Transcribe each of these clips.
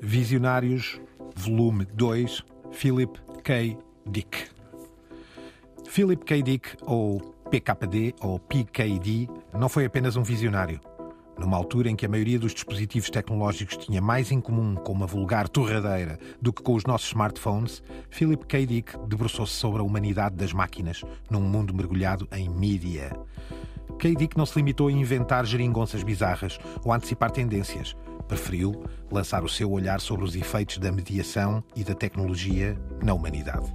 Visionários, volume 2, Philip K. Dick. Philip K. Dick, ou PKD ou PKD, não foi apenas um visionário. Numa altura em que a maioria dos dispositivos tecnológicos tinha mais em comum com uma vulgar torradeira do que com os nossos smartphones, Philip K. Dick debruçou-se sobre a humanidade das máquinas num mundo mergulhado em mídia. K. Dick não se limitou a inventar geringonças bizarras ou a antecipar tendências. Preferiu lançar o seu olhar sobre os efeitos da mediação e da tecnologia na humanidade.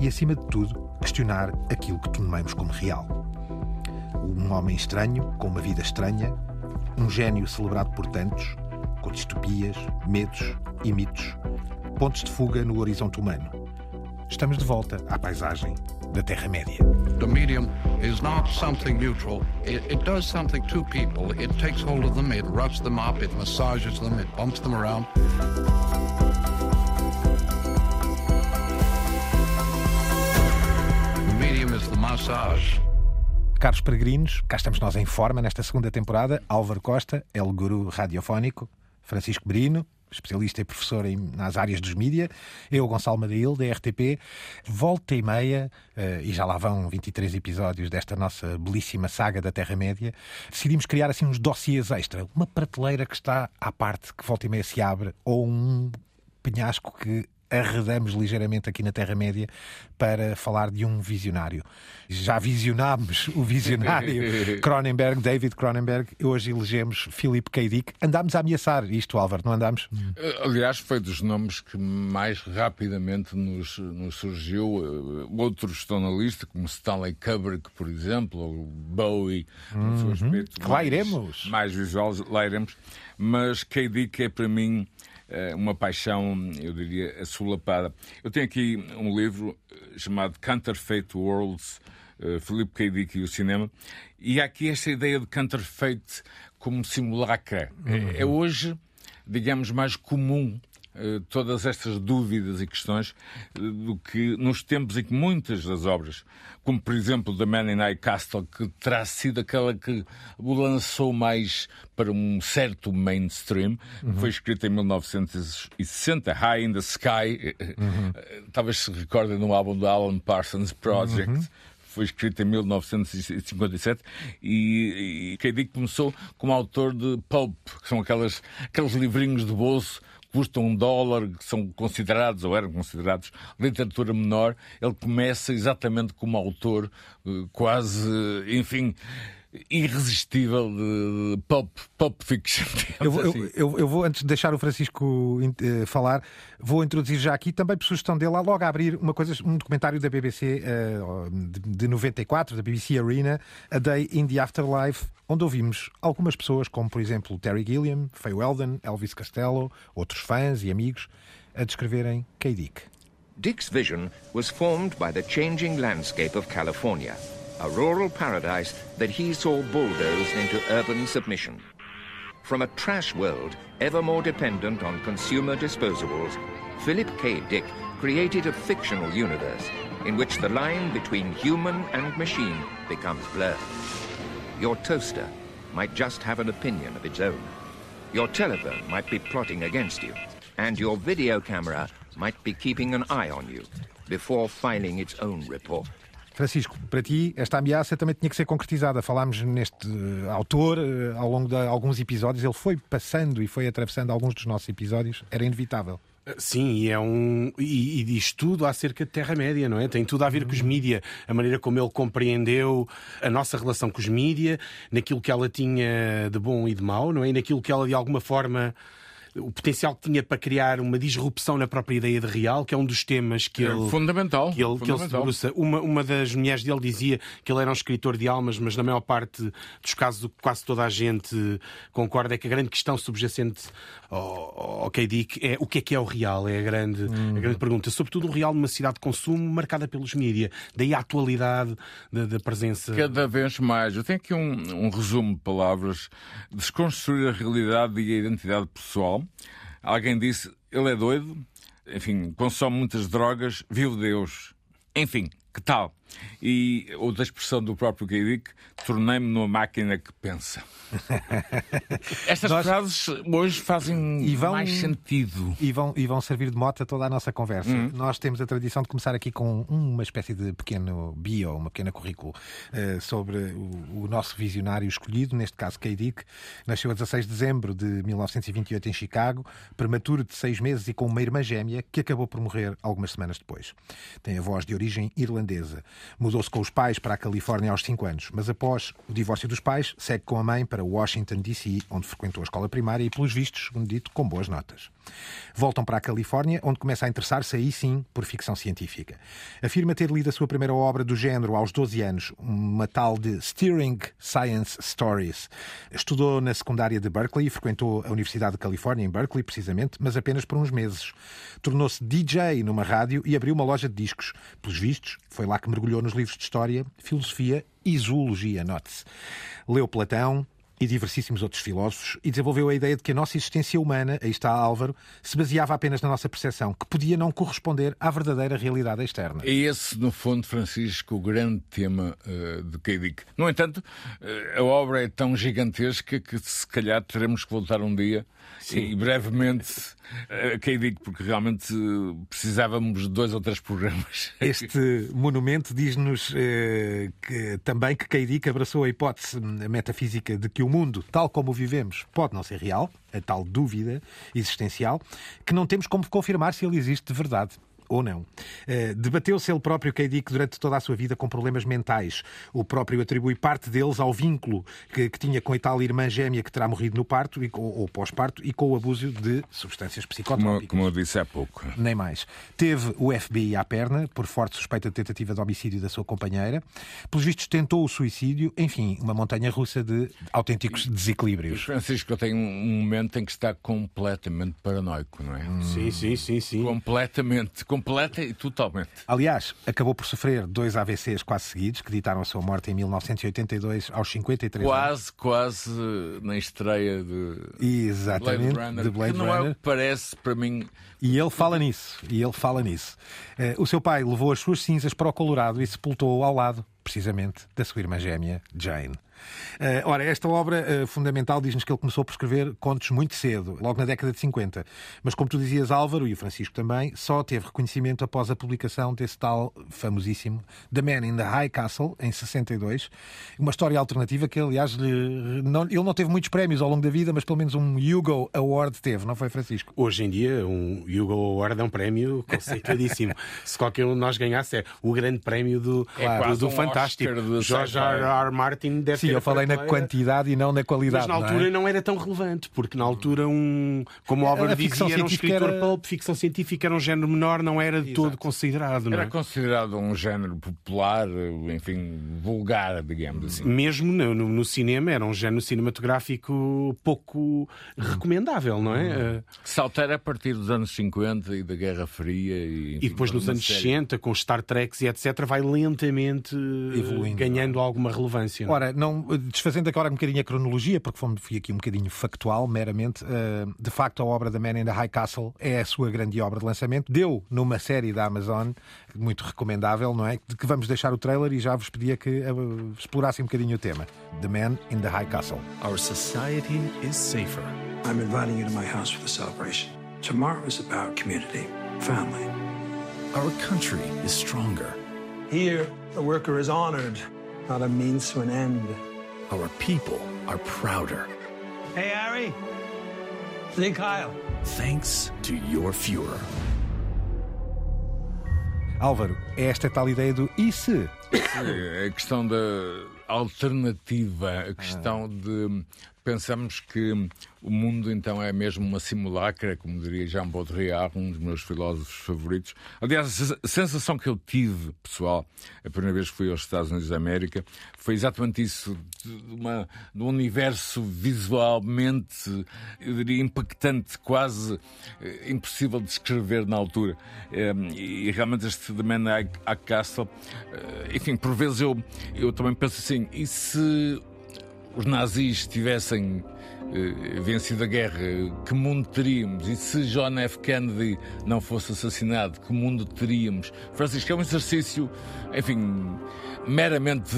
E, acima de tudo, questionar aquilo que tomamos como real. Um homem estranho, com uma vida estranha, um gênio celebrado por tantos, com distopias, medos e mitos, pontos de fuga no horizonte humano. Estamos de volta à paisagem da Terra-média. The medium is not something neutral. It, it does something to people. It takes hold of them, it roughs them up, it massages them, it bumps them around. The medium is the massage. Caros peregrinos, cá estamos nós em forma nesta segunda temporada. Álvaro Costa, El Guru Radiofónico, Francisco Brino, especialista e professor em, nas áreas dos mídia, eu, Gonçalo Madail, da RTP, volta e meia, uh, e já lá vão 23 episódios desta nossa belíssima saga da Terra-média, decidimos criar assim uns dossiês extra, uma prateleira que está à parte, que volta e meia se abre, ou um penhasco que arredamos ligeiramente aqui na Terra-média para falar de um visionário. Já visionámos o visionário Cronenberg, David Cronenberg, e hoje elegemos Philip K. Dick. Andámos a ameaçar isto, Álvaro, não andámos? Eh, aliás, foi dos nomes que mais rapidamente nos, nos surgiu. Eh, outros estão na lista, como Stanley Kubrick, por exemplo, ou Bowie, no seu Uhum. aspecto Lá mais- iremos. Mais visual, lá iremos. Mas K. Dick é para mim uma paixão, eu diria, assolapada. Eu tenho aqui um livro eh, chamado Counterfeit Worlds, eh, Philip K. Dick e o cinema, e há aqui esta ideia de counterfeit como simulacra. É- É hoje, digamos, mais comum eh, todas estas dúvidas e questões eh, do que nos tempos em que muitas das obras, como por exemplo The Man in High Castle, que terá sido aquela que o lançou mais para um certo mainstream, foi escrita em 1960, High in the Sky, eh, eh, talvez se recordem no álbum do Alan Parsons Project. Foi escrito em 1957 e, e K. Dick começou como autor de pulp, que são aquelas, aqueles livrinhos de bolso que custam um dólar, que são considerados, ou eram considerados, literatura menor. Ele começa exatamente como autor, eh, quase, eh, enfim, irresistível de de pulp, pulp fiction. Eu, vou- assim. eu- eu vou, antes de deixar o Francisco eh, falar, vou introduzir já aqui, também por sugestão dele, logo a abrir uma coisa, um documentário da BBC eh, de, de 94, da BBC Arena, A Day in the Afterlife, onde ouvimos algumas pessoas, como por exemplo Terry Gilliam, Faye Weldon, Elvis Costello, outros fãs e amigos, a descreverem K. Dick. Dick's vision was formed by the changing landscape of California, a rural paradise that he saw bulldozed into urban submission. From a trash world ever more dependent on consumer disposables, Philip K. Dick created a fictional universe in which the line between human and machine becomes blurred. Your toaster might just have an opinion of its own. Your telephone might be plotting against you. And your video camera might be keeping an eye on you before filing its own report. Francisco, para ti, esta ameaça também tinha que ser concretizada. Falámos neste eh, autor eh, ao longo de alguns episódios, ele foi passando e foi atravessando alguns dos nossos episódios, era inevitável. Sim, e é um. E, e diz tudo acerca de Terra-média, não é? Tem tudo a ver com os mídia, a maneira como ele compreendeu a nossa relação com os mídia, naquilo que ela tinha de bom e de mau, não é? E naquilo que ela de alguma forma. O potencial que tinha para criar uma disrupção na própria ideia de real, que é um dos temas que É ele. fundamental, Que ele, que ele se fundamental. debruça. Uma, uma das mulheres dele dizia que ele era um escritor de almas, mas na maior parte dos casos, o que quase toda a gente concorda é que a grande questão subjacente ao, ao K. Dick é o que é que é o real? É a grande, a grande pergunta. Sobretudo o real numa cidade de consumo marcada pelos mídia. Daí a atualidade da, da presença. Cada vez mais. Eu tenho aqui um, um resumo de palavras. Desconstruir a realidade e a identidade pessoal. Alguém disse, ele é doido, enfim, consome muitas drogas, viu Deus. Enfim, Que tal? E outra expressão do próprio. Dick, tornei-me numa máquina que pensa. Estas Nós- frases hoje fazem E vão- mais sentido. E vão, e vão servir de mote a toda a nossa conversa. Nós temos a tradição de começar aqui com uma espécie de pequeno bio, uma pequena currículo eh, sobre o, o nosso visionário escolhido, neste caso K. Dick. Nasceu a 16 de dezembro de 1928 em Chicago, prematuro de seis meses e com uma irmã gêmea que acabou por morrer algumas semanas depois. Tem a voz de origem irlandesa. Mudou-se com os pais para a Califórnia aos 5 anos, mas após o divórcio dos pais, segue com a mãe para Washington, D.C., onde frequentou a escola primária e, pelos vistos, segundo dito, com boas notas. Voltam para a Califórnia, onde começa a interessar-se aí sim por ficção científica. Afirma ter lido a sua primeira obra do género aos 12 anos, uma tal de Steering Science Stories. Estudou na secundária de Berkeley e frequentou a Universidade de Califórnia, em Berkeley, precisamente, mas apenas por uns meses. Tornou-se DJ numa rádio e abriu uma loja de discos. Pelos vistos, foi lá que mergulhou nos livros de história, filosofia e zoologia, note-se. Leu Platão, e diversíssimos outros filósofos, e desenvolveu a ideia de que a nossa existência humana, aí está Álvaro, se baseava apenas na nossa percepção, que podia não corresponder à verdadeira realidade externa. É esse, no fundo, Francisco, o grande tema eh, de K. Dick. No entanto, eh, a obra é tão gigantesca que se calhar teremos que voltar um dia e brevemente a K. Dick, porque realmente eh, precisávamos de dois ou três programas. Este monumento diz-nos que, também que K. Dick abraçou a hipótese a metafísica de que o mundo, tal como o vivemos, pode não ser real, a tal dúvida existencial, que não temos como confirmar se ele existe de verdade. Ou não. Eh, Debateu-se ele próprio, K. Dick, durante toda a sua vida com problemas mentais. O próprio atribui parte deles ao vínculo que, que tinha com a tal irmã gêmea que terá morrido no parto e, com- ou pós-parto e com o abuso de substâncias Como, psicotrópicas. como eu disse há pouco. Nem mais. Teve o FBI à perna, por forte suspeita de tentativa de homicídio da sua companheira. Pelos vistos, tentou o suicídio. Enfim, uma montanha russa de autênticos desequilíbrios. Francisco, eu tenho um momento em que está completamente paranoico, não é? Sim, sim, sim, sim. Completamente, completa e totalmente. Aliás, acabou por sofrer dois AVCs quase seguidos, que ditaram a sua morte em 1982, aos 53 anos. Quase, quase na estreia de Exatamente, Blade Runner, de Blade que não é o Runner. que parece para mim. E ele fala nisso. E ele fala nisso. Eh, o seu pai levou as suas cinzas para o Colorado e sepultou-o ao lado, precisamente, da sua irmã gêmea, Jane. Eh, ora, esta obra eh, fundamental diz-nos que ele começou por escrever contos muito cedo, logo na década de 50. Mas, como tu dizias, Álvaro, e o Francisco também, só teve reconhecimento após a publicação desse tal famosíssimo The Man in the High Castle, em 62. Uma história alternativa que, aliás, lhe- não- ele não teve muitos prémios ao longo da vida, mas pelo menos um Hugo Award teve, não foi, Francisco? Hoje em dia, um Hugo Award é um prémio conceituadíssimo. Se qualquer um de nós ganhasse, é o grande prémio do, Claro. do, do um fantástico. Oscar George. R. R. Martin deve Sim, eu falei na quantidade e não na qualidade. Mas na não é? altura não era tão relevante, porque na altura, um, como o Álvaro dizia, era um escritor era- pulp, ficção científica era um género menor, não era de todo considerado. Não Era é? considerado um género popular, enfim, vulgar, digamos assim. Mesmo no, no- no cinema, era um género cinematográfico pouco recomendável, não é? Eh, Se altera a partir dos anos 50 e da Guerra Fria. E, enfim, E depois nos anos série. 60, com Star Trek e etc., vai lentamente eh, Evoluindo. ganhando alguma relevância. não é? Ora, não, desfazendo agora um bocadinho a cronologia, porque fomos- fui aqui um bocadinho factual, meramente, eh, de facto a obra da Man in the High Castle é a sua grande obra de lançamento. Deu numa série da Amazon, muito recomendável, não é? De que vamos deixar o trailer e já vos pedia que eh, explorassem um bocadinho o tema. The Man in the High Castle. Our society is safer. I'm inviting you to my house for the celebration. Tomorrow is about community, family. Our country is stronger. Here, the worker is honored, not a means to an end. Our people are prouder. Hey, Harry. Say Kyle. Thanks to your Fuhrer. Álvaro, é esta tal ideia do e se? É A questão da alternativa, a questão de pensamos que o mundo então é mesmo uma simulacra, como diria Jean Baudrillard, um dos meus filósofos favoritos. Aliás, a sensação que eu tive, pessoal, a primeira vez que fui aos Estados Unidos da América, foi exatamente isso, de, uma, de um universo visualmente, eu diria, impactante, quase eh, impossível de descrever na altura. Eh, e realmente este The Man at Castle, eh, enfim, por vezes eu, eu também penso assim, e se os nazis tivessem eh, vencido a guerra, que mundo teríamos? E se John F. Kennedy não fosse assassinado, que mundo teríamos? Francisco, é um exercício, enfim, meramente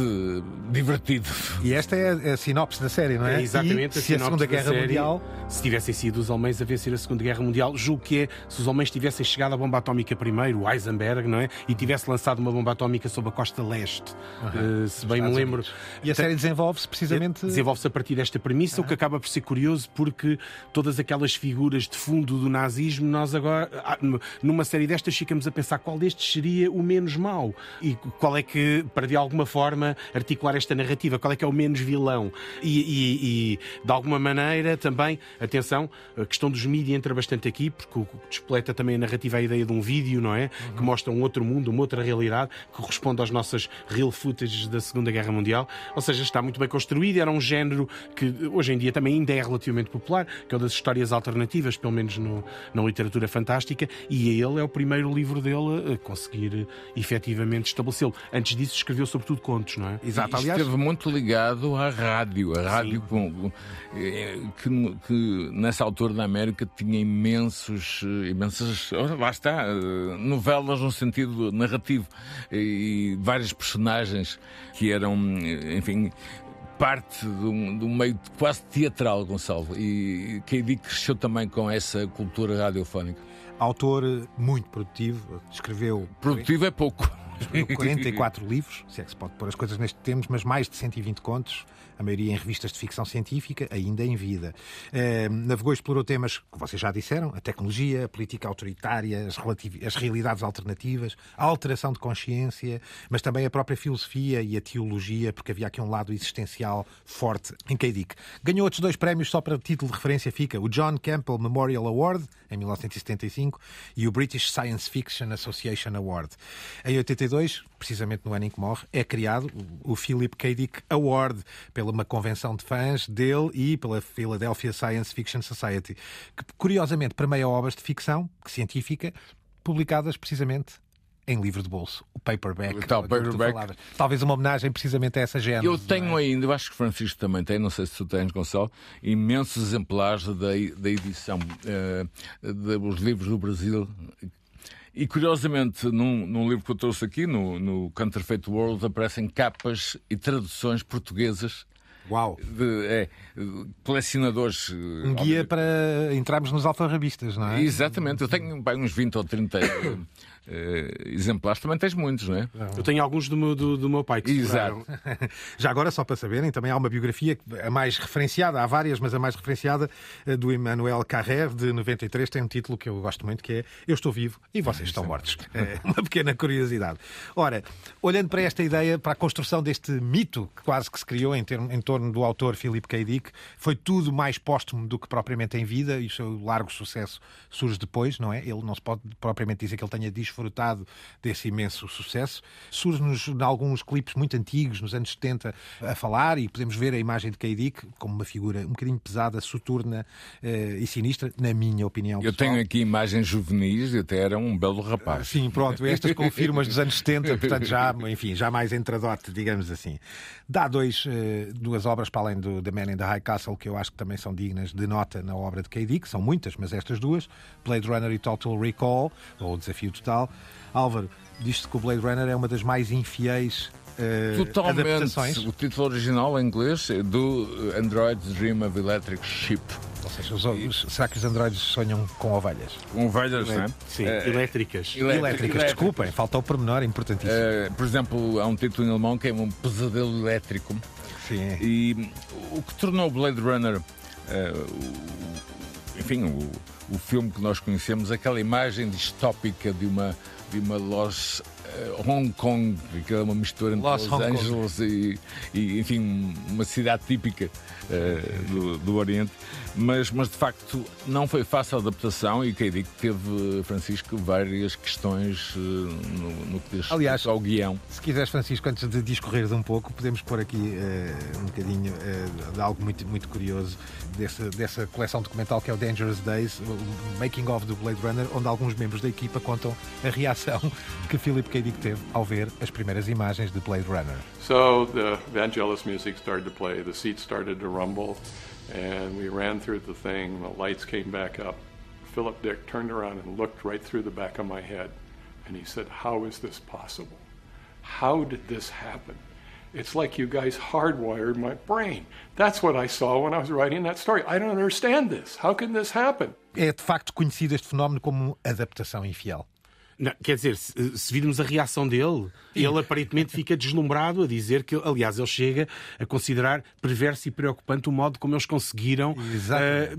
divertido. E esta é a sinopse da série, não é? É exatamente e, a se a sinopse Segunda da Guerra série, Mundial. Se tivessem sido os alemães a vencer a Segunda Guerra Mundial, julgo que é se os alemães tivessem chegado à bomba atómica primeiro, o Eisenberg, não é? E tivesse lançado uma bomba atómica sobre a costa leste. Eh, se bem me Estados lembro. Unidos. E a série desenvolve-se precisamente. Desenvolve-se a partir desta premissa, o que acaba por ser curioso, porque todas aquelas figuras de fundo do nazismo, nós agora, ah, numa série destas, ficamos a pensar qual destes seria o menos mau e qual é que, para de alguma forma articular esta narrativa, qual é que é o menos vilão. E, e- e, de alguma maneira também, atenção, a questão dos mídias entra bastante aqui, porque o que despleta também a narrativa, a ideia de um vídeo, não é? Que mostra um outro mundo, uma outra realidade, que corresponde às nossas real footage da Segunda Guerra Mundial. Ou seja, está muito bem construído, era um género que hoje em dia também ainda é relativamente popular, que é o das histórias alternativas, pelo menos no- na literatura fantástica, e ele é o primeiro livro dele a conseguir eh, efetivamente estabelecê-lo. Antes disso, escreveu sobretudo contos, não é? Exato, aliás. Esteve muito ligado à rádio, a rádio com- eh, que, que nessa altura na América tinha imensos, eh, imensas, lá está, novelas no sentido narrativo e vários personagens que eram, enfim, parte de um, de um meio quase teatral, Gonçalo. E K.D. cresceu também com essa cultura radiofónica. Autor muito produtivo, escreveu Produtivo é pouco. Escreveu 44 livros, se é que se pode pôr as coisas neste termos, mas mais de 120 contos, a maioria em revistas de ficção científica, ainda em vida. Eh, navegou e explorou temas que vocês já disseram: a tecnologia, a política autoritária, as, as realidades alternativas, a alteração de consciência, mas também a própria filosofia e a teologia, porque havia aqui um lado existencial forte em K. Dick. Ganhou outros dois prémios, só para título de referência fica o John Campbell Memorial Award, em 1975, e o British Science Fiction Association Award. Em 82, precisamente no ano em que morre, é criado o Philip K. Dick Award pela uma convenção de fãs dele e pela Philadelphia Science Fiction Society, que curiosamente premia obras de ficção científica publicadas precisamente em livro de bolso, o paperback. O tal aquilo que tu paperback. Talvez uma homenagem precisamente a essa género. Eu tenho ainda, eu acho que Francisco também tem, não sei se tu tens, Gonçalo, imensos exemplares da, da edição eh, dos livros do Brasil. E curiosamente, num, num livro que eu trouxe aqui, no, no Counterfeit World, aparecem capas e traduções portuguesas Uau! de é, colecionadores. eh, Um guia para entrarmos nos alfarrabistas, não é? Exatamente, eu tenho bem, uns 20 ou 30 eh, exemplares, também tens muitos, não é? Eu tenho alguns do meu, do, do meu pai que Exato. Já agora, só para saberem, também há uma biografia, a mais referenciada, há várias, mas a mais referenciada, eh, do Emmanuel Carrer, de 93, tem um título que eu gosto muito, que é Eu estou vivo e vocês estão mortos. É uma pequena curiosidade. Ora, olhando para esta ideia, para a construção deste mito que quase que se criou em, termo- em torno do autor Philip K. Dick, foi tudo mais póstumo do que propriamente em vida, e o seu largo sucesso surge depois, não é? Ele não se pode propriamente dizer que ele tenha desfrutado desse imenso sucesso. Surge-nos em alguns clipes muito antigos, nos anos 70, a falar, e podemos ver a imagem de K. Dick como uma figura um bocadinho pesada, soturna eh, e sinistra, na minha opinião. Eu pessoal. tenho aqui imagens juvenis e até era um belo rapaz. Sim, pronto, estas confirmas dos anos 70, portanto já, enfim, já mais entradote, digamos assim. Dá dois, eh, duas obras para além do The Man in the High Castle que eu acho que também são dignas de nota na obra de K. Dick, são muitas, mas estas duas, Blade Runner e Total Recall, ou Desafio Total. Álvaro, diz-se que o Blade Runner é uma das mais infiéis eh, Totalmente. adaptações. O título original em inglês é do Android Dream of Electric Ship. Ou seja, os- os- será que os androides sonham com ovelhas? Com ovelhas, não é? Sim, Eh, elétricas. elétrico- Elétricas, desculpem, falta o pormenor importantíssimo. Eh, por exemplo, há um título em alemão que é um pesadelo elétrico. Sim. E o que tornou o Blade Runner, eh, o- enfim, o, o filme que nós conhecemos, aquela imagem distópica de uma, de uma Los eh, Hong Kong, que é uma mistura entre Los Los. Angeles e, e, enfim, uma cidade típica eh, do, do Oriente. Mas, mas de facto não foi fácil a adaptação e que digo que teve, Francisco, várias questões eh, no, no que diz Aliás, ao guião. Se quiseres, Francisco, antes de discorreres um pouco, podemos pôr aqui eh, um bocadinho de algo muito, muito curioso dessa, dessa coleção documental que é o Dangerous Days, o Making of do Blade Runner, onde alguns membros da equipa contam a reação que Philip K. Dick teve ao ver as primeiras imagens de Blade Runner. So the Vangelis music started to play, the seats started to rumble, and we ran through the thing, the lights came back up. Philip Dick turned around and looked right through the back of my head, and he said, How is this possible? How did this happen? It's like you guys hardwired my brain. That's what I saw when I was writing that story. I don't understand this. How can this happen? É de facto conhecido este fenómeno como adaptação infiel. Não, quer dizer, se, se virmos a reação dele, ele aparentemente fica deslumbrado a dizer que, aliás, ele chega a considerar perverso e preocupante o modo como eles conseguiram uh,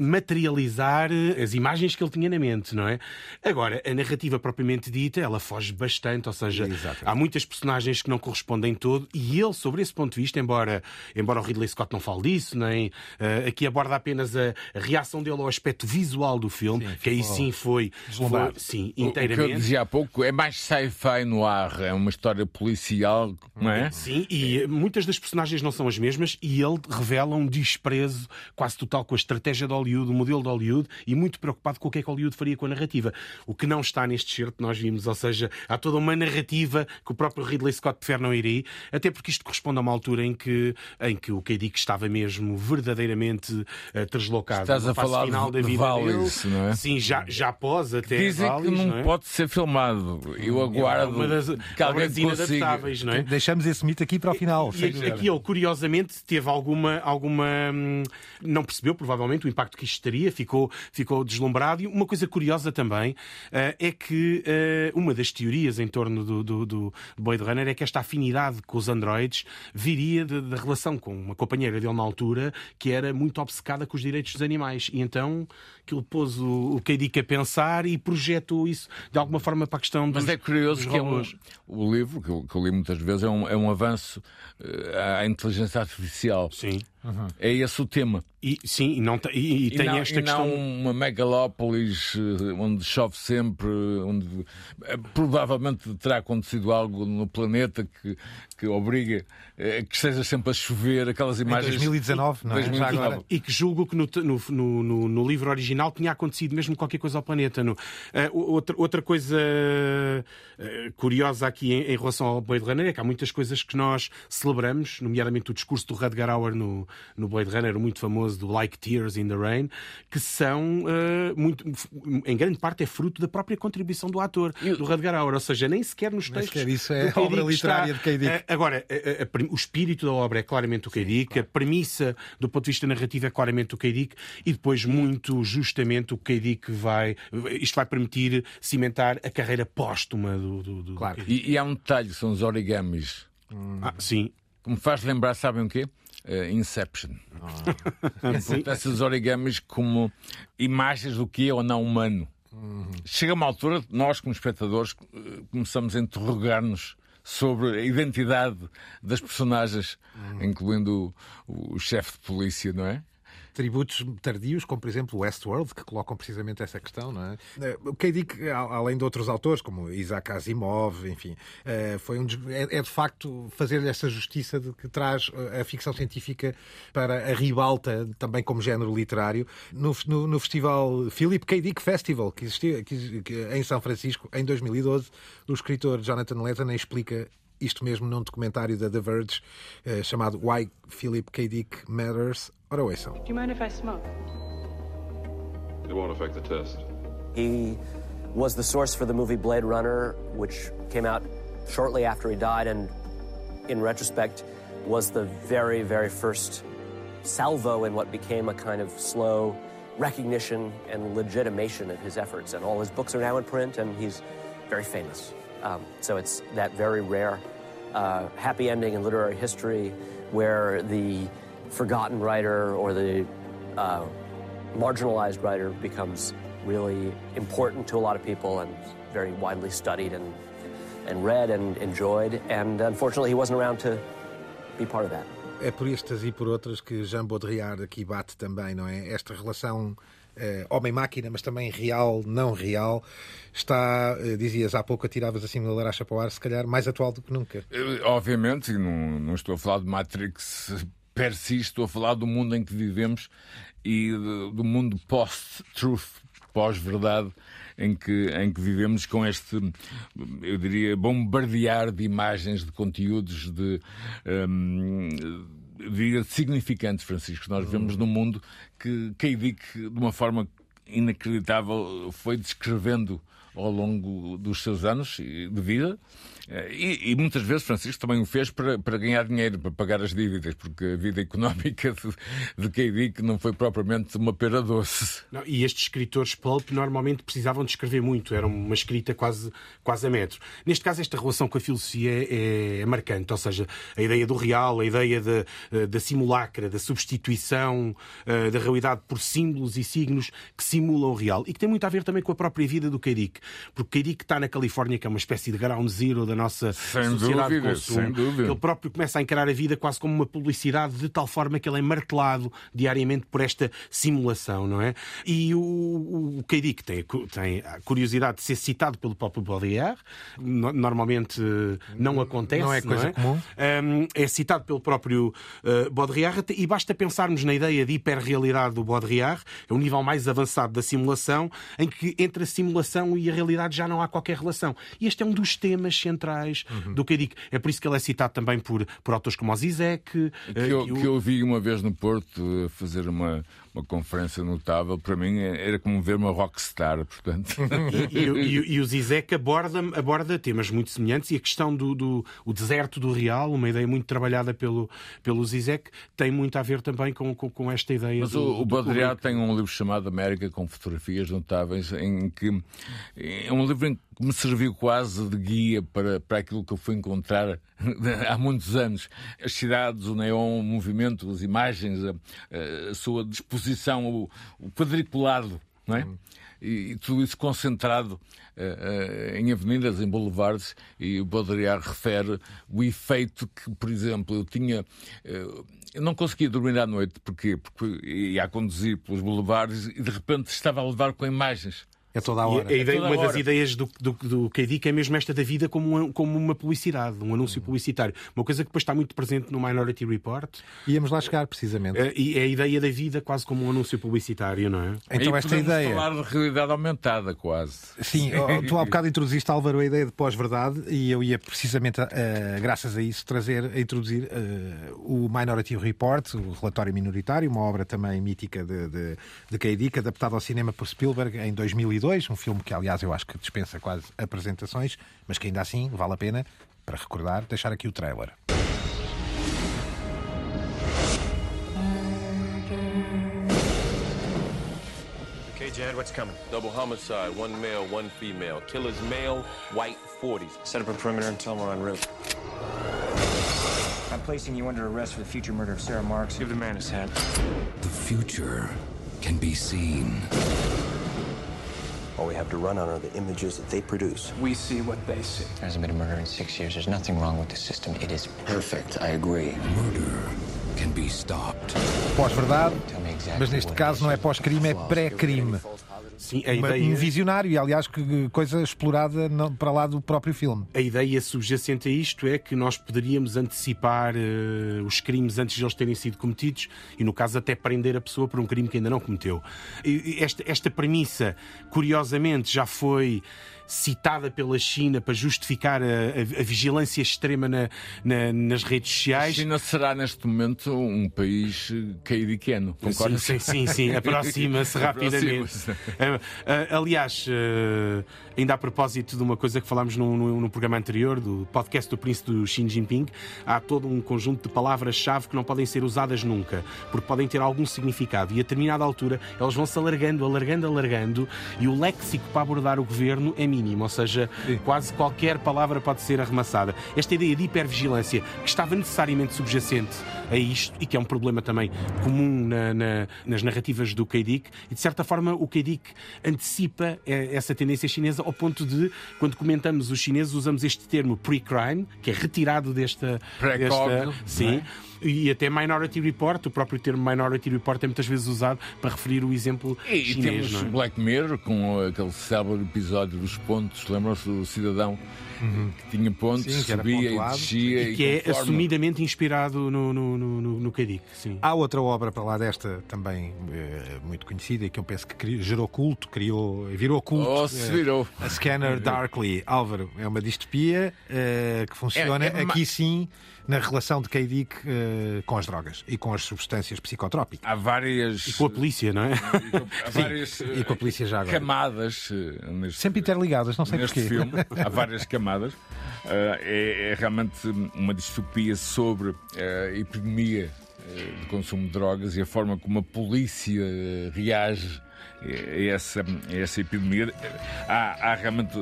materializar eh, as imagens que ele tinha na mente, não é? Agora, a narrativa propriamente dita, ela foge bastante, ou seja, Exatamente. há muitas personagens que não correspondem todo, e ele, sobre esse ponto de vista, embora, embora o Ridley Scott não fale disso, nem uh, aqui aborda apenas a, a reação dele ao aspecto visual do filme, que aí sim foi, foi sim, inteiramente. Há pouco é mais sci-fi no ar, é uma história policial, não é? Sim, e eh, muitas das personagens não são as mesmas e ele revela um desprezo quase total com a estratégia de Hollywood, o modelo de Hollywood e muito preocupado com o que é que Hollywood faria com a narrativa. O que não está neste certo que nós vimos, ou seja, há toda uma narrativa que o próprio Ridley Scott prefere não ir aí, até porque isto corresponde a uma altura em que, em que o K. Dick estava mesmo verdadeiramente uh, deslocado. Estás Numa a falar final de- da de vida Valleys, dele. não é? Sim, já, já após até Dizem que Valleys, não, não é? pode ser filmado. Eu aguardo uma das que alguém consiga. inadaptáveis, não é? Deixamos esse mito aqui para o final. E sem aqui, ele, curiosamente, teve alguma. alguma hum, não percebeu, provavelmente, o impacto que isto teria, ficou, ficou deslumbrado. E uma coisa curiosa também eh, é que eh, uma das teorias em torno do, do, do Blade Runner é que esta afinidade com os androides viria de- da relação com uma companheira dele na altura que era muito obcecada com os direitos dos animais. E então que ele pôs o, o K. Dick a pensar e projetou isso de alguma forma para a questão dos Mas é curioso que é um, o livro, que eu, que eu li muitas vezes, é um, é um avanço eh, à inteligência artificial. Sim. É esse o tema. E, sim, e, não, e, e tem não, esta e questão. não uma megalópolis eh, onde chove sempre, onde eh, provavelmente terá acontecido algo no planeta que, que obriga eh, que esteja sempre a chover, aquelas Em imagens. 2019, não é? Já 2019. agora. E que julgo que no, no, no- no- livro original tinha acontecido mesmo qualquer coisa ao planeta. No, Ah, outra, outra coisa ah, curiosa aqui em, em relação ao Runner é que há muitas coisas que nós celebramos, nomeadamente o discurso do Rutger Hauer no, no Blade Runner, o muito famoso do Like Tears in the Rain, que são ah, muito, em grande parte é fruto da própria contribuição do ator, do Rutger Hauer, ou seja, nem sequer nos Nem textos. sequer isso é obra literária de K. Dick. Ah, Agora, a- a- a prim- o espírito da obra é claramente o K. Dick, a premissa do ponto de vista narrativo é claramente o K. Dick e depois, muito justamente, o K. Dick vai. Isto vai permitir cimentar a carreira póstuma do. do, do Claro. E, e há um detalhe, são os origamis. Ah, sim. Que me faz lembrar, sabem o quê? Eh, Inception. Acontece os origamis como imagens do que é ou não humano. Chega uma altura, nós, como espectadores, eh, começamos a interrogar-nos sobre a identidade das personagens, incluindo o, o chefe de polícia, não é? Tributos tardios, como por exemplo Westworld, que colocam precisamente essa questão, não é? Eh, O. Dick, a- além de outros autores, como Isaac Asimov, enfim, eh, foi um é, é de facto fazer-lhe essa justiça de que traz eh, a ficção científica para a ribalta, também como género literário, no, no- no festival Philip K. Dick Festival, que existiu que- que- em São Francisco, em 2012, o escritor Jonathan Letton explica isto mesmo num documentário da The Verge eh, chamado Why Philip K. Dick Matters. Ora, ouçam. Do you mind if I smoke? It won't affect the test. He was the source for the movie Blade Runner, which came out shortly after he died, and in retrospect, was the very, very first salvo in what became a kind of slow recognition and legitimation of his efforts. And all his books are now in print, and he's very famous. Um, so it's that very rare uh, happy ending in literary history where the forgotten writer or the uh, marginalized writer becomes really important to a lot of people and very widely studied and, and read and enjoyed. And unfortunately, he wasn't around to be part of that. É por estas e por outras que Jean Baudrillard aqui bate também, não é? Esta relação eh, homem-máquina, mas também real, não real, está, eh, dizias há pouco, atiravas assim uma laracha para o ar, se calhar mais atual do que nunca. Obviamente, e não, não estou a falar de Matrix per si, estou a falar do mundo em que vivemos e do mundo post-truth. pós-verdade em que, em que vivemos com este, eu diria, bombardear de imagens, de conteúdos, de. Um, diria, significantes, Francisco. Nós vivemos num mundo que K. Dick, de uma forma inacreditável, foi descrevendo ao longo dos seus anos de vida e, e, muitas vezes Francisco também o fez para, para ganhar dinheiro, para pagar as dívidas, porque a vida económica de, de não foi propriamente uma pera doce. Não, e estes escritores pulp normalmente precisavam de escrever muito, era uma escrita quase, quase a metro. Neste caso, esta relação com a filosofia é, é marcante, ou seja, a ideia do real, a ideia da, eh, da simulacra, da substituição uh, da realidade por símbolos e signos que simulam o real e que tem muito a ver também com a própria vida do K. Dick, porque K. Dick está na Califórnia, que é uma espécie de ground zero da da nossa sem sociedade dúvida, de consumo. Sem dúvida. Ele próprio começa a encarar a vida quase como uma publicidade, de tal forma que ele é martelado diariamente por esta simulação, não é? E o, o K. Dick tem, tem a curiosidade de ser citado pelo próprio Baudrillard, normalmente eh, não acontece. Não é coisa não é? comum. Um, é citado pelo próprio uh, Baudrillard e basta pensarmos na ideia de hiperrealidade do Baudrillard, é o nível mais avançado da simulação, em que entre a simulação e a realidade já não há qualquer relação. E este é um dos temas centrais centrais uhum. do. É por isso que ele é citado também por, por autores como o Zizek. Que, eu, eh, que eu vi uma vez no Porto fazer uma, uma conferência notável. Para mim era como ver uma rockstar, portanto. e, e, e, e, o Zizek aborda, aborda temas muito semelhantes e a questão do, do o deserto do real, uma ideia muito trabalhada pelo, pelo Zizek, tem muito a ver também com, com, com esta ideia. Mas do, o, o Baudrillard tem um livro chamado América com fotografias notáveis em que é um livro em que me serviu quase de guia para, para aquilo que eu fui encontrar há muitos anos. As cidades, o neon, o movimento, as imagens, a, a sua disposição exposição, o, o quadriculado, não é? E, e, tudo isso concentrado uh, uh, em avenidas, em boulevards, e o Baudrillard refere o efeito que, por exemplo, eu tinha. Uh, eu não conseguia dormir à noite, porquê? Porque ia a conduzir pelos boulevards e de repente estava a levar com imagens. É toda a hora. A ideia, é uma hora. das ideias do, do, do KD é mesmo esta da vida como uma, como uma publicidade, um anúncio publicitário. Uma coisa que depois está muito presente no Minority Report. Íamos lá chegar, precisamente. É, e é a ideia da vida quase como um anúncio publicitário, não é? Então, Aí esta ideia. falar de realidade aumentada, quase. Sim, tu há bocado introduziste, Álvaro, a ideia de pós-verdade e eu ia precisamente, uh, graças a isso, trazer, a introduzir uh, o Minority Report, o relatório minoritário, uma obra também mítica de, de, de K. Dick, adaptada ao cinema por Spielberg em 2002, um filme que, aliás, eu acho que dispensa quase apresentações, mas que ainda assim vale a pena, para recordar, deixar aqui o trailer. Okay, Jad, what's coming? Double homicide, one male, one female. Killer's male, white 40s. Set up a perimeter and tell them we're en route. I'm placing you under arrest for the future murder of Sarah Marks. Give the man his hat. The future can be seen. All we have to run on are the images that they produce. We see what they see. There hasn't been a murder in six years. There's nothing wrong with the system. It is perfect. I agree. Murder can be stopped. Pós-verdade, mas neste caso não é pós-crime, é pré-crime. Sim, a ideia... Um visionário, e aliás, que coisa explorada para lá do próprio filme. A ideia subjacente a isto é que nós poderíamos antecipar eh, os crimes antes de eles terem sido cometidos e, no caso, até prender a pessoa por um crime que ainda não cometeu. Esta, esta premissa, curiosamente, já foi citada pela China para justificar a, a- a vigilância extrema na- na- nas redes A sociais. China será neste momento um país cairiqueno, concorda? Sim, sim, sim, sim. aproxima-se rapidamente. Aproxima-se. Ah, ah, aliás, ah, ainda a propósito de uma coisa que falámos no, no- no programa anterior, do podcast do Príncipe do Xi Jinping, há todo um conjunto de palavras-chave que não podem ser usadas nunca, porque podem ter algum significado. E a determinada altura elas vão se alargando, alargando, alargando, e o léxico para abordar o governo é mínimo, ou seja, quase qualquer palavra pode ser arremassada. Esta ideia de hipervigilância que estava necessariamente subjacente a isto e que é um problema também comum na- na- nas narrativas do K-Dick, e de certa forma o K-Dick antecipa eh, essa tendência chinesa ao ponto de, quando comentamos os chineses, usamos este termo pre-crime, que é retirado desta. Desta- sim. é? E até Minority Report, o próprio termo Minority Report é muitas vezes usado para referir o exemplo E, e chinês. temos não é? Black Mirror com aquele célebre episódio dos pontos. Lembram-se do cidadão que tinha pontos, Sim, que subia e descia. E que é conforme- assumidamente inspirado no, no, no, no, sim. Há outra obra para lá desta também eh, muito conhecida e que eu penso que cri- gerou culto, criou, virou culto. Oh, se eh, virou. A Scanner Darkly. Álvaro, é uma distopia eh, que funciona É- é ma- aqui sim na relação de K. Dick eh, com as drogas e com as substâncias psicotrópicas. Há várias. E com a polícia, não é? Há várias e com a polícia já agora. camadas eh, neste, Sempre interligadas, não sei neste porquê. filme. Há várias camadas. Eh, é, é realmente uma distopia sobre eh, a epidemia eh, de consumo de drogas e a forma como a polícia eh, reage a essa, a essa epidemia. Há, há realmente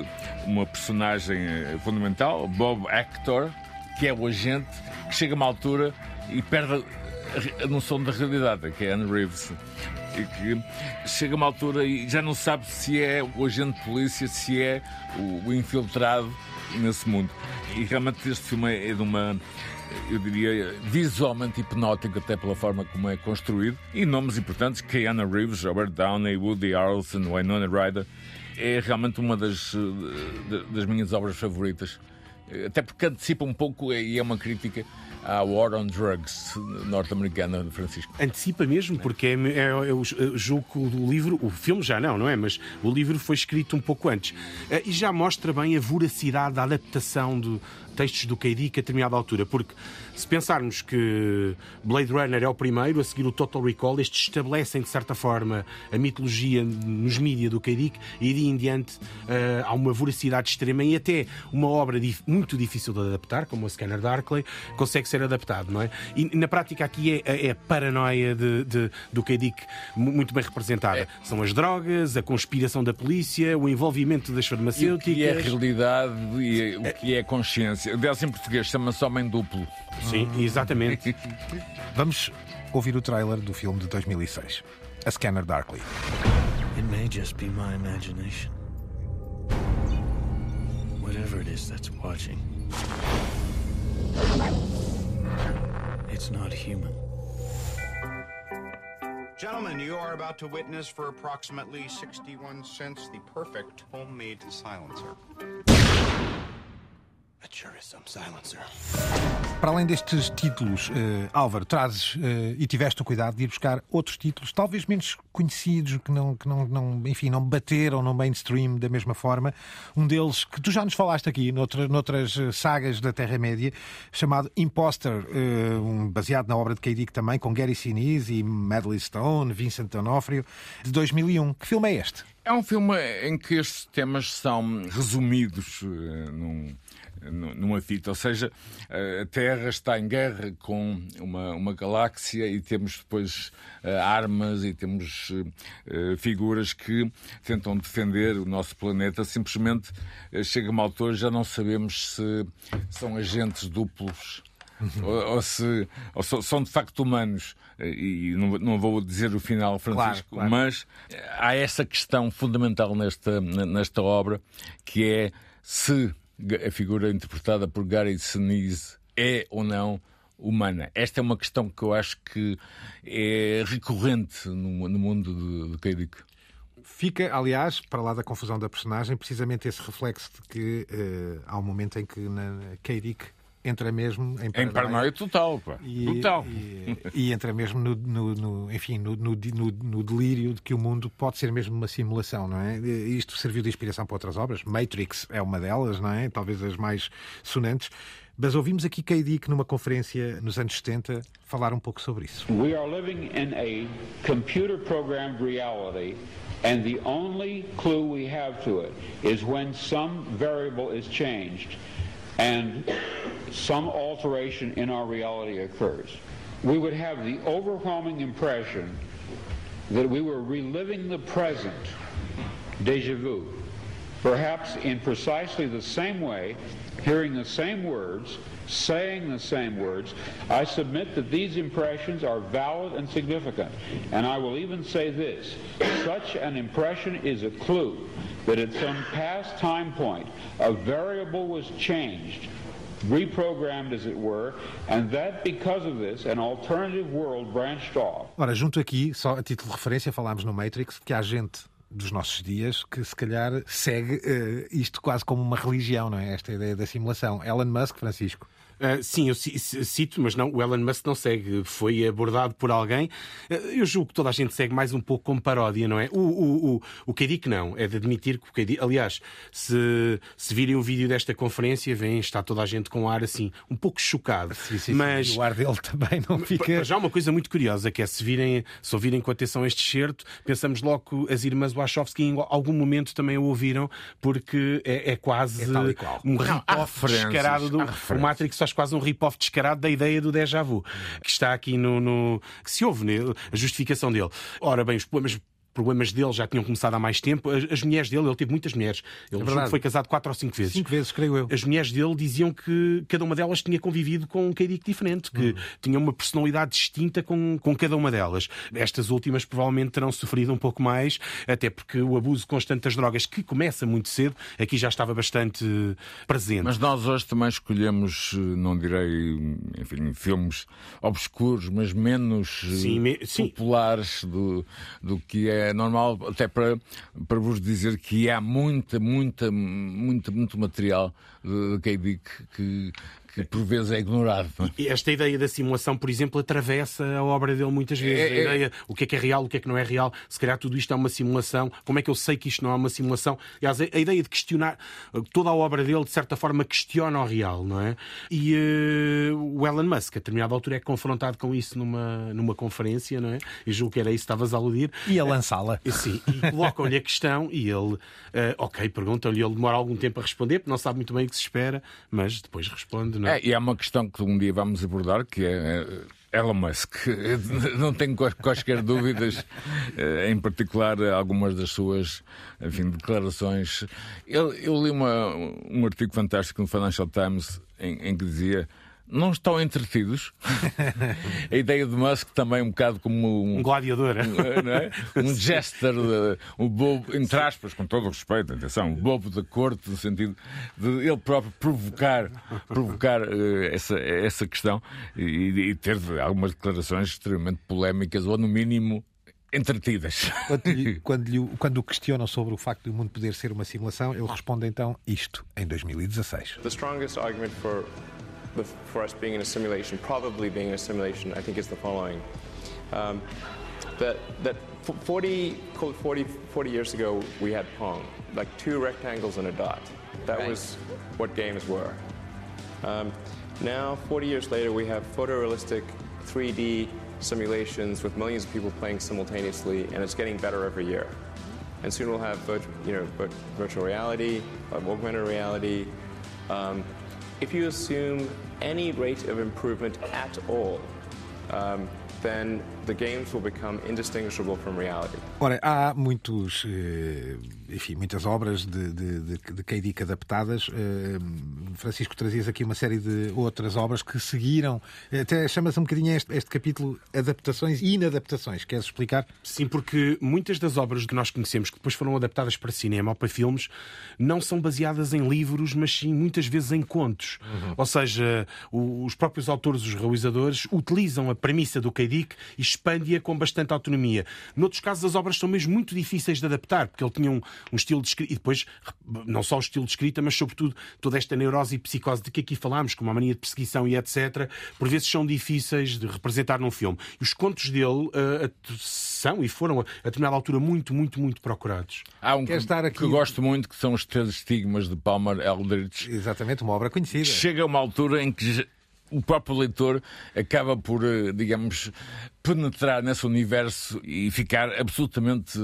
uma personagem eh, fundamental, Bob Actor, que é o agente que chega a uma altura e perde a, noção da realidade, que é Anne Reeves. Que chega a uma altura e já não sabe se é o agente de polícia, se é o, infiltrado nesse mundo. E realmente este filme é de uma, eu diria, visualmente hipnótico, até pela forma como é construído. E nomes importantes: Keanu Reeves, Robert Downey, Woody Harrelson, Winona Ryder. É realmente uma das, eh, das minhas obras favoritas. Até porque antecipa um pouco, e é uma crítica à War on Drugs norte-americana de Francisco. Antecipa mesmo, porque é, é, é o eu julgo que o livro, o filme já não, não é? Mas o livro foi escrito um pouco antes. Eh, E já mostra bem a voracidade da adaptação de textos do K. Dick a determinada altura. Porque se pensarmos que Blade Runner é o primeiro, a seguir o Total Recall, estes estabelecem de certa forma a mitologia nos mídias do K. Dick e de em diante eh, há uma voracidade extrema e até uma obra dif- muito difícil de adaptar, como a Scanner Darkly, consegue ser adaptado, não é? E na prática aqui é, é a paranoia de, de- do K. Dick mu- muito bem representada. São as drogas, a conspiração da polícia, o envolvimento das E o farmacêuticas. que é realidade e o que é consciência. Aliás, em português chama-se Homem Duplo. Sim, exatamente. Vamos ouvir o trailer do filme de 2006, A Scanner Darkly. It may just be my imagination. Whatever it is that's watching, it's not human. Gentlemen, you are about to witness for approximately 61 cents the perfect homemade silencer. That sure is some silencer. Para além destes títulos, eh, Álvaro, trazes eh, e tiveste o cuidado de ir buscar outros títulos, talvez menos conhecidos, que não, que não, não, enfim, não bateram no mainstream da mesma forma. Um deles que tu já nos falaste aqui, noutra, noutras eh, sagas da Terra-média, chamado Imposter, eh, um, baseado na obra de K. Dick também, com Gary Sinise e Madeleine Stone, Vincent D'Onofrio, de 2001. Que filme é este? É um filme em que estes temas são resumidos num- numa fita, ou seja, eh, a Terra está em guerra com uma, uma galáxia e temos depois eh, armas e temos eh, figuras que tentam defender o nosso planeta. Simplesmente chega uma altura já não sabemos se são agentes duplos ou, ou se ou são de facto humanos. E não, não vou dizer o final, Francisco, claro. mas eh, há essa questão fundamental nesta, nesta obra, que é se a figura interpretada por Gary Sinise é ou não humana. Esta é uma questão que eu acho que é recorrente no, no mundo do, do K. Dick. Fica, aliás, para lá da confusão da personagem, precisamente esse reflexo de que eh, há um momento em que na entra mesmo em Em paranoia total, pá. E, total. E, e entra mesmo no, no- no- enfim, no, no- no- no delírio de que o mundo pode ser mesmo uma simulação, não é? Isto serviu de inspiração para outras obras. Matrix é uma delas, não é? Talvez as mais sonantes. Mas ouvimos aqui K. Dick numa conferência nos anos 70 falar um pouco sobre isso. We are living in a computer programmed reality, and the only clue we have to it is when some variable is changed and some alteration in our reality occurs. We would have the overwhelming impression that we were reliving the present, deja vu, perhaps in precisely the same way, hearing the same words, saying the same words. I submit that these impressions are valid and significant. And I will even say this such an impression is a clue that at some past time point a variable was changed reprogrammed, as it were, and that because of this, an alternative world branched off. Ora, junto aqui, só a título de referência, falámos no Matrix que há gente dos nossos dias que se calhar segue uh, isto quase como uma religião, não é? Esta ideia da simulação. Elon Musk, Francisco. Uh, sim, eu cito, mas não, o Elon Musk não segue. Foi abordado por alguém. Uh, eu julgo que toda a gente segue mais um pouco como paródia, não é? O, o, o, o Kedic não. É de admitir que o Kedic... Aliás, se, se virem o vídeo desta conferência, vem, está toda a gente com um ar assim, um pouco chocado. Sim, sim, mas sim. o ar dele também não fica... Mas já há uma coisa muito curiosa, que é se, virem, se ouvirem com atenção este certo, pensamos logo que as irmãs Wachowski em algum momento também o ouviram, porque é, é quase é um rip-off descarado do... O Matrix quase um rip-off descarado da ideia do déjà vu, que está aqui no, no que se ouve, né? a justificação dele. Ora bem, os poemas problemas dele já tinham começado há mais tempo. As, as mulheres dele, ele teve muitas mulheres. Ele é foi casado quatro ou cinco vezes. Cinco vezes, creio eu. As mulheres dele diziam que cada uma delas tinha convivido com um Keirik diferente, que hum. tinha uma personalidade distinta com, com cada uma delas. Estas últimas provavelmente terão sofrido um pouco mais, até porque o abuso constante das drogas, que começa muito cedo, aqui já estava bastante presente. Mas nós hoje também escolhemos, não direi, enfim, filmes obscuros, mas menos sim, me... populares do, do que é é normal, até para, para vos dizer que há muita, muita, muita, muito material de, de KB que, que por vezes é ignorado. É? Esta ideia da simulação, por exemplo, atravessa a obra dele muitas vezes. É, é... A ideia, o que é que é real, o que é que não é real, se calhar tudo isto é uma simulação, como é que eu sei que isto não é uma simulação? Aliás, a ideia de questionar, toda a obra dele, de certa forma, questiona o real, não é? E uh, o Elon Musk, a determinada altura, é confrontado com isso numa, numa conferência, não é? E julgo que era isso que estavas a aludir. E a lançá-la. Sim, e colocam-lhe a questão e ele, uh, ok, perguntam-lhe, ele demora algum tempo a responder, porque não sabe muito bem o que se espera, mas depois responde, não é? é e há uma questão que um dia vamos abordar, que é. Elon Musk, não tenho quaisquer dúvidas, eh, em particular algumas das suas enfim, declarações. Eu, eu li uma, um artigo fantástico no Financial Times em, em que dizia não estão entretidos. a ideia de Musk também um bocado como um, um gladiador, um, é? um jester, um bobo, entre aspas, com todo o respeito, atenção, um bobo da corte, no sentido de ele próprio provocar, provocar uh, essa, essa questão e, e ter algumas declarações extremamente polémicas ou, no mínimo, entretidas. Quando, lhe, quando, lhe, quando o questionam sobre o facto de o mundo poder ser uma simulação, ele responde então isto em 2016. The strongest argument for for us being in a simulation, probably being in a simulation, I think is the following. Um, that that 40, 40, 40 years ago, we had Pong, like two rectangles and a dot. That right. was what games were. Um, now, 40 years later, we have photorealistic 3D simulations with millions of people playing simultaneously, and it's getting better every year. And soon we'll have you know, virtual reality, augmented reality, um, if you assume any rate of improvement at all, um, then the games will become indistinguishable from reality. Ora, há muitos, eh, enfim, muitas obras de, de, de, de K. Dick adaptadas. Eh, Francisco, trazias aqui uma série de outras obras que seguiram. Até chama-se um bocadinho este, este capítulo adaptações e inadaptações. Queres explicar? Sim, porque muitas das obras que nós conhecemos que depois foram adaptadas para cinema ou para filmes não são baseadas em livros, mas sim muitas vezes em contos. Uhum. Ou seja, os próprios autores, os realizadores, utilizam a premissa do K. Dick e expande-a com bastante autonomia. Noutros casos, as obras são mesmo muito difíceis de adaptar, porque ele tinha um, um estilo de escrita, e depois, não só o estilo de escrita, mas sobretudo toda esta neurose e psicose de que aqui falámos, como a mania de perseguição e etc., por vezes são difíceis de representar num filme. E os contos dele uh, são e foram, a determinada altura, muito, muito, muito procurados. Há um que, estar aqui... que gosto muito, que são os três estigmas de Palmer Eldritch. Exatamente, uma obra conhecida. Chega a uma altura em que o próprio leitor acaba por, eh, digamos, penetrar nesse universo e ficar absolutamente,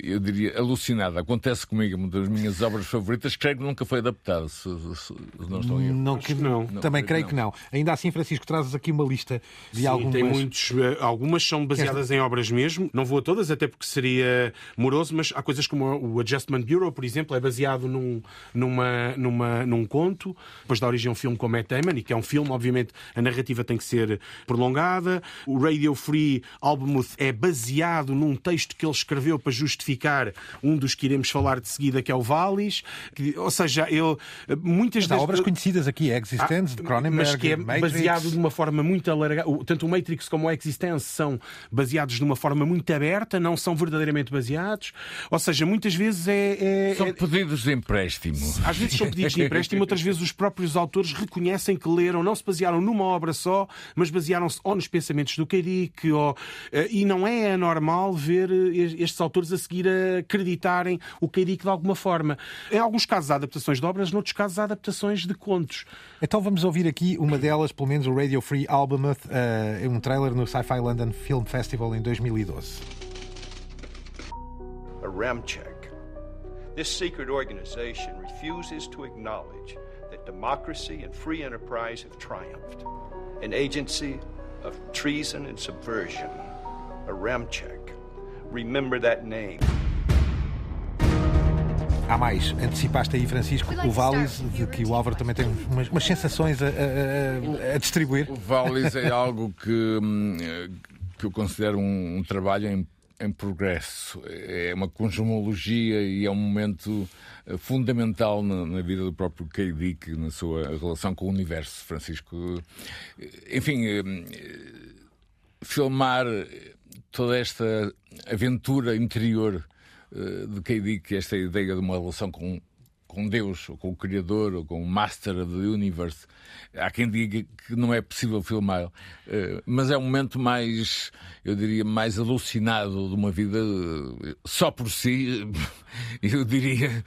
eu diria, alucinado. Acontece comigo, uma das minhas obras favoritas, creio que nunca foi adaptada, se, se não estou eu. Não, que não. não. Também creio que não. que não. Ainda assim, Francisco, trazes aqui uma lista de Sim, algumas... tem muitos, eh, algumas são baseadas em obras mesmo, não vou a todas, até porque seria moroso, mas há coisas como o Adjustment Bureau, por exemplo, é baseado num, numa, numa, num conto, depois dá origem a um filme com Matt Damon, e que é um filme, obviamente, a narrativa tem que ser prolongada. O Radio Free Albemuth é baseado num texto que ele escreveu para justificar um dos que iremos falar de seguida, que é o Valis. Que, ou seja, ele muitas Mas há obras conhecidas aqui, Existence, de Cronenberg, mas que é Matrix. baseado de uma forma muito alargada. Tanto o Matrix como o Existence são baseados de uma forma muito aberta, não são verdadeiramente baseados. Ou seja, muitas vezes é. é São é- pedidos de empréstimo. às vezes são pedidos de empréstimo, outras vezes os próprios autores reconhecem que leram, não se basearam numa obra só, mas basearam-se ou nos pensamentos do K.D.K. Ou, eh, e não é anormal ver eh, estes autores a seguir a acreditarem o K.D.K. de alguma forma. Em alguns casos há adaptações de obras, noutros casos há adaptações de contos. Então vamos ouvir aqui uma delas, pelo menos o Radio Free Albemuth, é um trailer no Sci-Fi London Film Festival em 2012. a Ramcheck. This secret organization refuses to acknowledge that democracy and free enterprise have triumphed. An agency of treason and subversion. A Ramcheck. Remember that name. Há mais, antecipaste aí, Francisco, o Valis, de que o Álvaro também tem umas, umas sensações a, a- a- a distribuir. O Valis é algo que, hum, que eu considero um, um trabalho em, em progresso. É uma conjumologia e é um momento eh, fundamental na, na vida do próprio K. Dick, na sua relação com o universo, Francisco. Enfim, hum, filmar toda esta aventura interior eh, de K. Dick, esta ideia de uma relação com, com Deus, ou com o Criador, ou com o Master of the Universe. Há quem diga que não é possível filmar, eh, mas é um momento mais, eu diria, mais alucinado de uma vida eh, só por si, eu diria.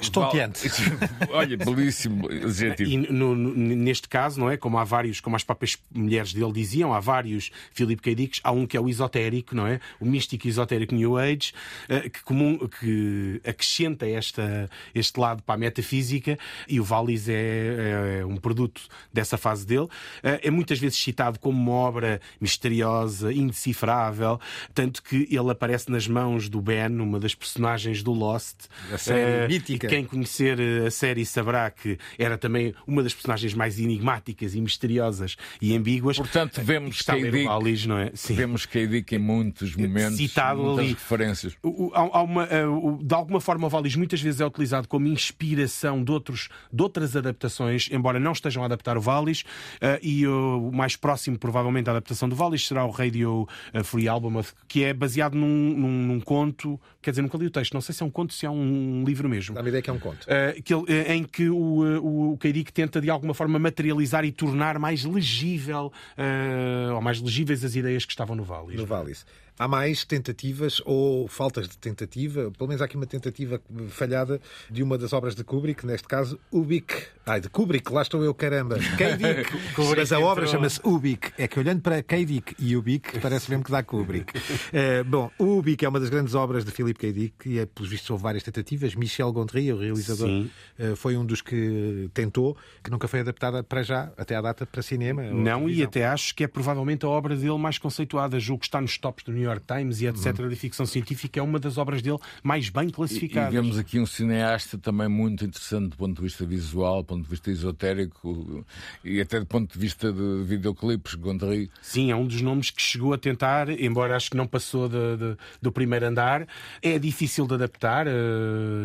Estonteante. Olha, belíssimo adjetivo. E no- neste caso, não é? Como há vários, como as próprias mulheres dele diziam, há vários Philip K. Há um que é o esotérico, não é? O místico esotérico New Age, eh, que, comum, que acrescenta esta, este lado para a metafísica e o Valis é, é um produto dessa fase dele. Eh, É muitas vezes citado como uma obra misteriosa, indecifrável, tanto que ele aparece nas mãos do Ben, uma das personagens do Lost. A série Eh, mítica. Quem conhecer eh, a série saberá que era também uma das personagens mais enigmáticas e misteriosas e ambíguas. Portanto, vemos Está a ler o K. Valis, não é? Sim. Vemos. Dick em muitos momentos, Citado muitas ali. referências. Há- há uma, eh, de alguma forma, o Valis muitas vezes é utilizado como inspiração de, outros, de outras adaptações, embora não estejam a adaptar o Valis. eh, e o mais próximo, provavelmente, à adaptação do Valis será o Radio Free Album, que é baseado num, num- num conto. Quer dizer, nunca li o texto, não sei se é um conto, se é um livro mesmo. Ideia que é um conto. Uh, que ele- uh, em que o, uh, o K. Dick tenta de alguma forma materializar e tornar mais legível uh, ou mais legíveis as ideias que estavam no Valis. No Valis. Há mais tentativas ou faltas de tentativa, pelo menos há aqui uma tentativa falhada de uma das obras de Kubrick, neste caso Ubik. Ai, de Kubrick, lá estou eu, caramba. Kubrick Mas a obra chama-se Ubik. É que olhando para K. Dick e Ubik, parece mesmo que dá Kubrick. Eh, bom, o Ubik é uma das grandes obras de Philip K. Dick e, é, pelos vistos, houve várias tentativas. Michel Gondry, o realizador, Sim. eh, foi um dos que tentou, que nunca foi adaptada para já, até à data, para cinema. Não, e até acho que é provavelmente a obra dele mais conceituada. Julgo que está nos tops do New York Times e etc. Uhum. de ficção científica. É uma das obras dele mais bem E, e classificadas. vemos aqui um cineasta também muito interessante do ponto de vista visual, do ponto de vista esotérico e até do ponto de vista de videoclipes, Gondry. Sim, é um dos nomes que chegou a tentar, embora acho que não passou de- de- do primeiro andar. É difícil de adaptar. eh,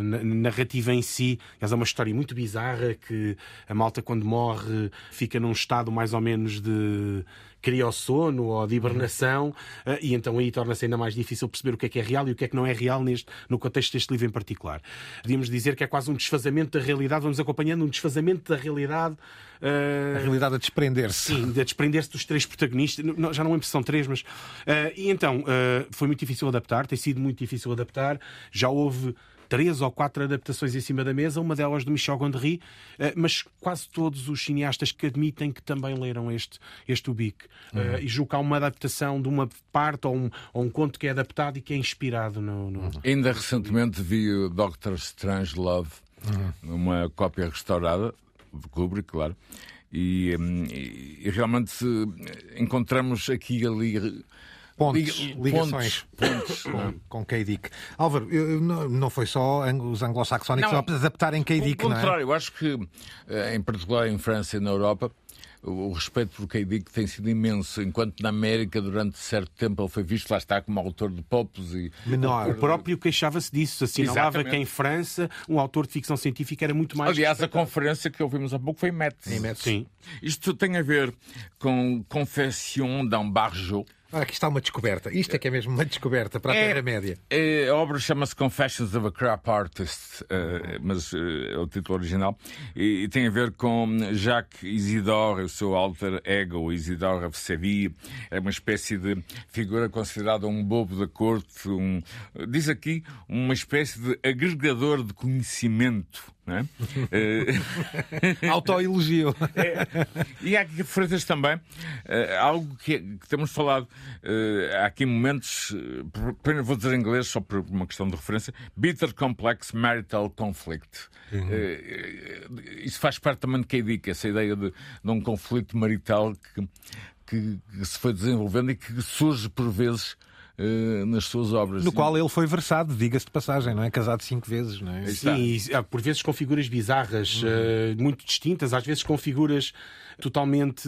na- narrativa em si é uma história muito bizarra que a malta, quando morre, fica num estado mais ou menos de criossono ou de hibernação, eh, e então aí torna-se ainda mais difícil perceber o que é que é real e o que é que não é real neste, no contexto deste livro em particular. Podíamos dizer que é quase um desfazamento da realidade, vamos acompanhando um desfazamento da realidade. eh, A realidade a desprender-se. Sim, de desprender-se dos três protagonistas. Não- Já não lembro se são três, mas. eh, e então, eh, foi muito difícil adaptar, tem sido muito difícil adaptar. Já houve três ou quatro adaptações em cima da mesa, uma delas do Michel Gondry, eh, mas quase todos os cineastas que admitem que também leram este, este Ubik. Eh, e julgo que há uma adaptação de uma parte ou um, ou um conto que é adaptado e que é inspirado no. no- Ainda recentemente vi o Doctor Strange Love, uma cópia restaurada, de Kubrick, claro, e, hum, e- e realmente encontramos aqui e ali. Pontos, liga- ligações pontos, pontos, com, com K. Dick. Álvaro, eu- eu- não, foi só os anglo-saxónicos a adaptarem K. Dick, Ao não é? contrário, eu acho que, eh, em particular em França e na Europa, o respeito por K. Dick tem sido imenso, enquanto na América, durante certo tempo, ele foi visto, lá está, como autor de popos e. Menor. O próprio queixava-se disso, assinalava Exatamente. que em França um autor de ficção científica era muito mais. Aliás, a conferência que ouvimos há pouco foi em Metz. Em Metz. Sim. Isto tem a ver com Confession d'un Barjot Ora, aqui está uma descoberta. Isto é que é mesmo uma descoberta para a é, Terra-média. É, a obra chama-se Confessions of a Crap Artist, uh, mas uh, é o título original, e, e, tem a ver com Jacques Isidore, o seu alter ego, Isidore of Seville. É uma espécie de figura considerada um bobo da corte, um, diz aqui, uma espécie de agregador de conhecimento é? Eh, Autoelogio. É, e há aqui referências também, uh, algo que, que, temos falado. Uh, há aqui momentos, uh, vou dizer em inglês só por uma questão de referência: Bitter Complex Marital Conflict. Uhum. isso faz parte também de KD, essa ideia de, de um conflito marital que, que, que se foi desenvolvendo e que surge por vezes uh, nas suas obras. No qual ele foi versado, diga-se de passagem, não é? Casado cinco vezes, não é? Sim, e, por vezes com figuras bizarras, uhum. uh, muito distintas, às vezes com figuras totalmente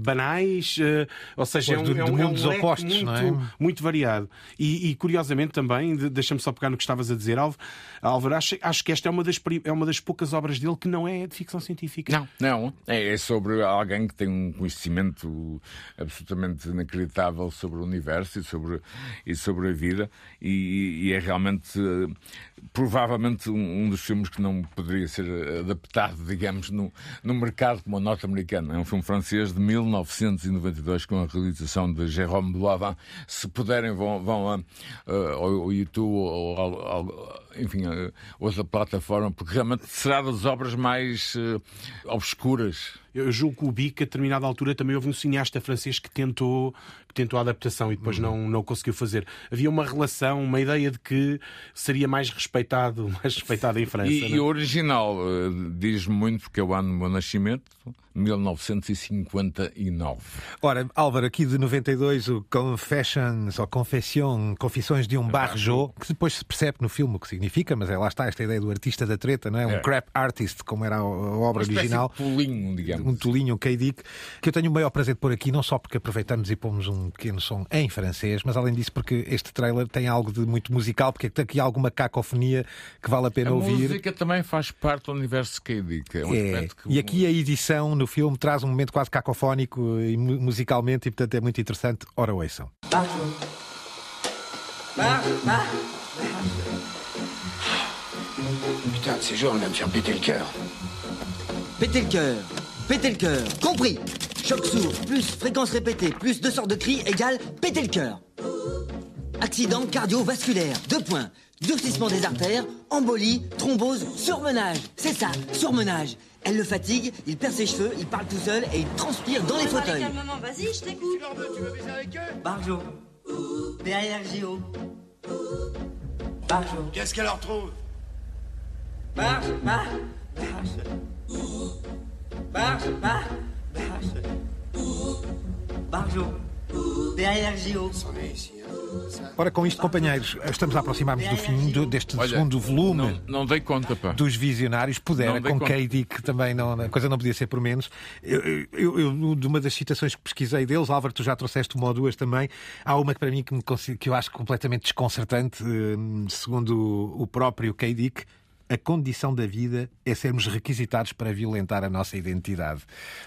banais, eh, ou seja, é um, de, é um, mundos é um opostos, muito, é? muito variado. E, e curiosamente também, deixa-me só pegar no que estavas a dizer, Álvaro, acho, acho que esta é uma, das, é uma das poucas obras dele que não é de ficção científica. Não, não. É, é sobre alguém que tem um conhecimento absolutamente inacreditável sobre o universo e sobre, e sobre a vida, e, e é realmente provavelmente um, dos filmes que não poderia ser adaptado, digamos, no, no mercado como o norte-americano. É um filme francês de 1992 com a realização de Jérôme Boivin. Se puderem, vão, vão a, ao, ao YouTube ou ao, enfim, a outra plataforma, porque realmente será das obras mais uh, obscuras eu julgo que o Bic, a determinada altura, também houve um cineasta francês que tentou, que tentou a adaptação e depois uhum. não, não conseguiu fazer. Havia uma relação, uma ideia de que seria mais respeitado, mais respeitado em França. E, e o original uh, diz muito, porque é o ano do meu nascimento, 1959. Ora, Álvaro, aqui de 92, o Confessions, ou Confession, Confissões de um Barjo, que depois se percebe no filme o que significa, mas é lá está esta ideia do artista da treta, não é? Um é. crap artist, como era a, obra Uma original. Um tolinho, digamos. Um tolinho, um K-Dick, que eu tenho o maior prazer de pôr aqui, não só porque aproveitamos e pomos um pequeno som em francês, mas além disso porque este trailer tem algo de muito musical, porque tem aqui alguma cacofonia que vale a pena a ouvir. A música também faz parte do universo K-Dick. É um é. Que... E aqui a edição no filme traz um momento quase cacofónico e musicalmente e, portanto, é muito interessante. Ora, ouçam. Putain, ces jours, on vient me faire péter le cœur. Péter le cœur, péter le cœur, compris Choc sourd, plus fréquence répétée, plus deux sortes de cris égale péter le cœur. Accident cardiovasculaire, deux points. Durcissement des artères, embolie, thrombose, surmenage. C'est ça, surmenage. Elle le fatigue, il perd ses cheveux, il parle tout seul et il transpire dans les fauteuils. Calmement, vas-y, je t'écoute. Tu leur veux, tu veux baiser avec eux Barjo. Derrière Géo. Barjo. Qu'est-ce qu'elle leur trouve Barge, barge, barge. Barge, barge, barge. Barjo. Ora, com isto, companheiros, estamos a aproximar-nos do fim do, deste Olha, segundo volume não, não dei conta, pá. dos Visionários. Pudera, com Katie, que também não, a coisa não podia ser por menos. Eu, eu, eu, de uma das citações que pesquisei deles, Álvaro, tu já trouxeste uma ou duas também. Há uma que para mim que, me, que eu acho completamente desconcertante, eh, segundo o próprio K. A condição da vida é sermos requisitados para violentar a nossa identidade.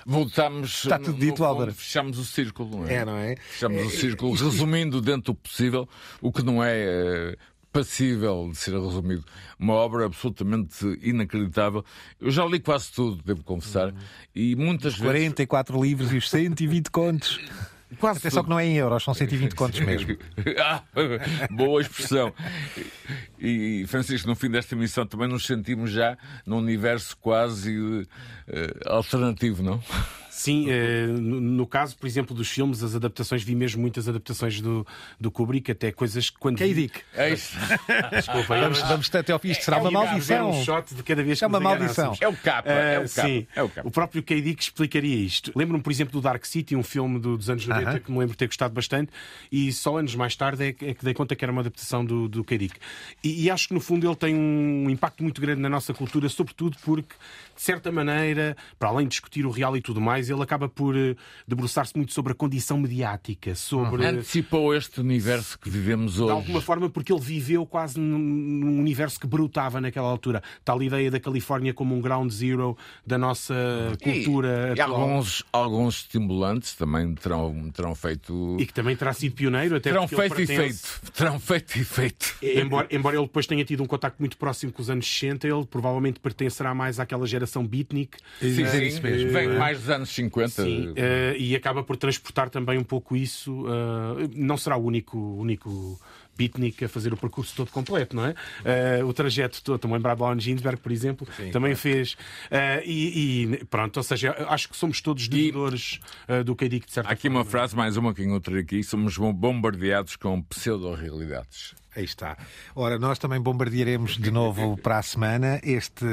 Voltamos. Está tudo dito, Álvaro. Fechamos o círculo, não é? É, não é? Fechamos é, o círculo, isto, resumindo dentro do possível o que não é. é passível de ser resumido. Uma obra absolutamente inacreditável. Eu já li quase tudo, devo confessar, uhum. e muitas os vezes. 44 livros e os 120 contos. Quase Até só que não é em euros, são 120 contos mesmo. ah, boa expressão. E, Francisco, no fim desta emissão também nos sentimos já num universo quase uh, alternativo, não? Sim, uh, no, caso, por exemplo, dos filmes, as adaptações, vi mesmo muitas adaptações do, do Kubrick, até coisas que quando. K-Dick. É isso. Desculpa, vamos, vamos até ao fim. Isto será é, uma maldição. um shot de cada vez que É uma maldição. É o capa. É o capa. Sim. É o, capa. o próprio K-Dick explicaria isto. Lembro-me, por exemplo, do Dark City, um filme do, dos anos 90 uh -huh. que me lembro de ter gostado bastante, e só anos mais tarde é que, é que dei conta que era uma adaptação do, do K-Dick. E, e acho que, no fundo, ele tem um impacto muito grande na nossa cultura, sobretudo porque, de certa maneira, para além de discutir o real e tudo mais, ele acaba por eh, debruçar-se muito sobre a condição mediática, sobre. Antecipou este universo que vivemos hoje. De alguma forma, porque ele viveu quase num, universo que brotava naquela altura. Tal ideia da Califórnia como um ground zero da nossa cultura E, e alguns, alguns estimulantes também terão, terão feito. E que também terá sido pioneiro, até terão feito pertence- efeito. Terão feito efeito. Embora, embora ele depois tenha tido um contacto muito próximo com os anos 60, ele provavelmente pertencerá mais àquela geração beatnik. Sim, eh, sim, que- vem mais dos anos 50. Sim, eh, e acaba por transportar também um pouco isso. eh, não será o único, único beatnik a fazer o percurso todo completo, não é? Eh, o trajeto todo, estou-me Ginsberg, por exemplo, também fez. Eh, e, e pronto, ou seja, acho que somos todos devedores eh, do K-Dick, de certa Há aqui uma frase, mais uma que encontrei aqui: somos bombardeados com pseudo-realidades. Aí está. Ora, nós também bombardearemos de novo para a semana. Este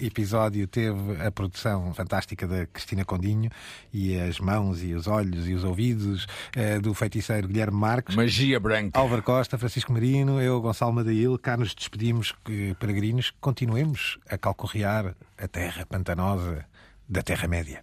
episódio teve a produção fantástica da Cristina Condinho e as mãos e os olhos e os ouvidos eh, do feiticeiro Guilherme Marques. Magia branca. Álvaro Costa, Francisco Marino, eu, Gonçalo Madail. Cá nos despedimos, eh, peregrinos. Continuemos a calcorrear a terra pantanosa da Terra-média.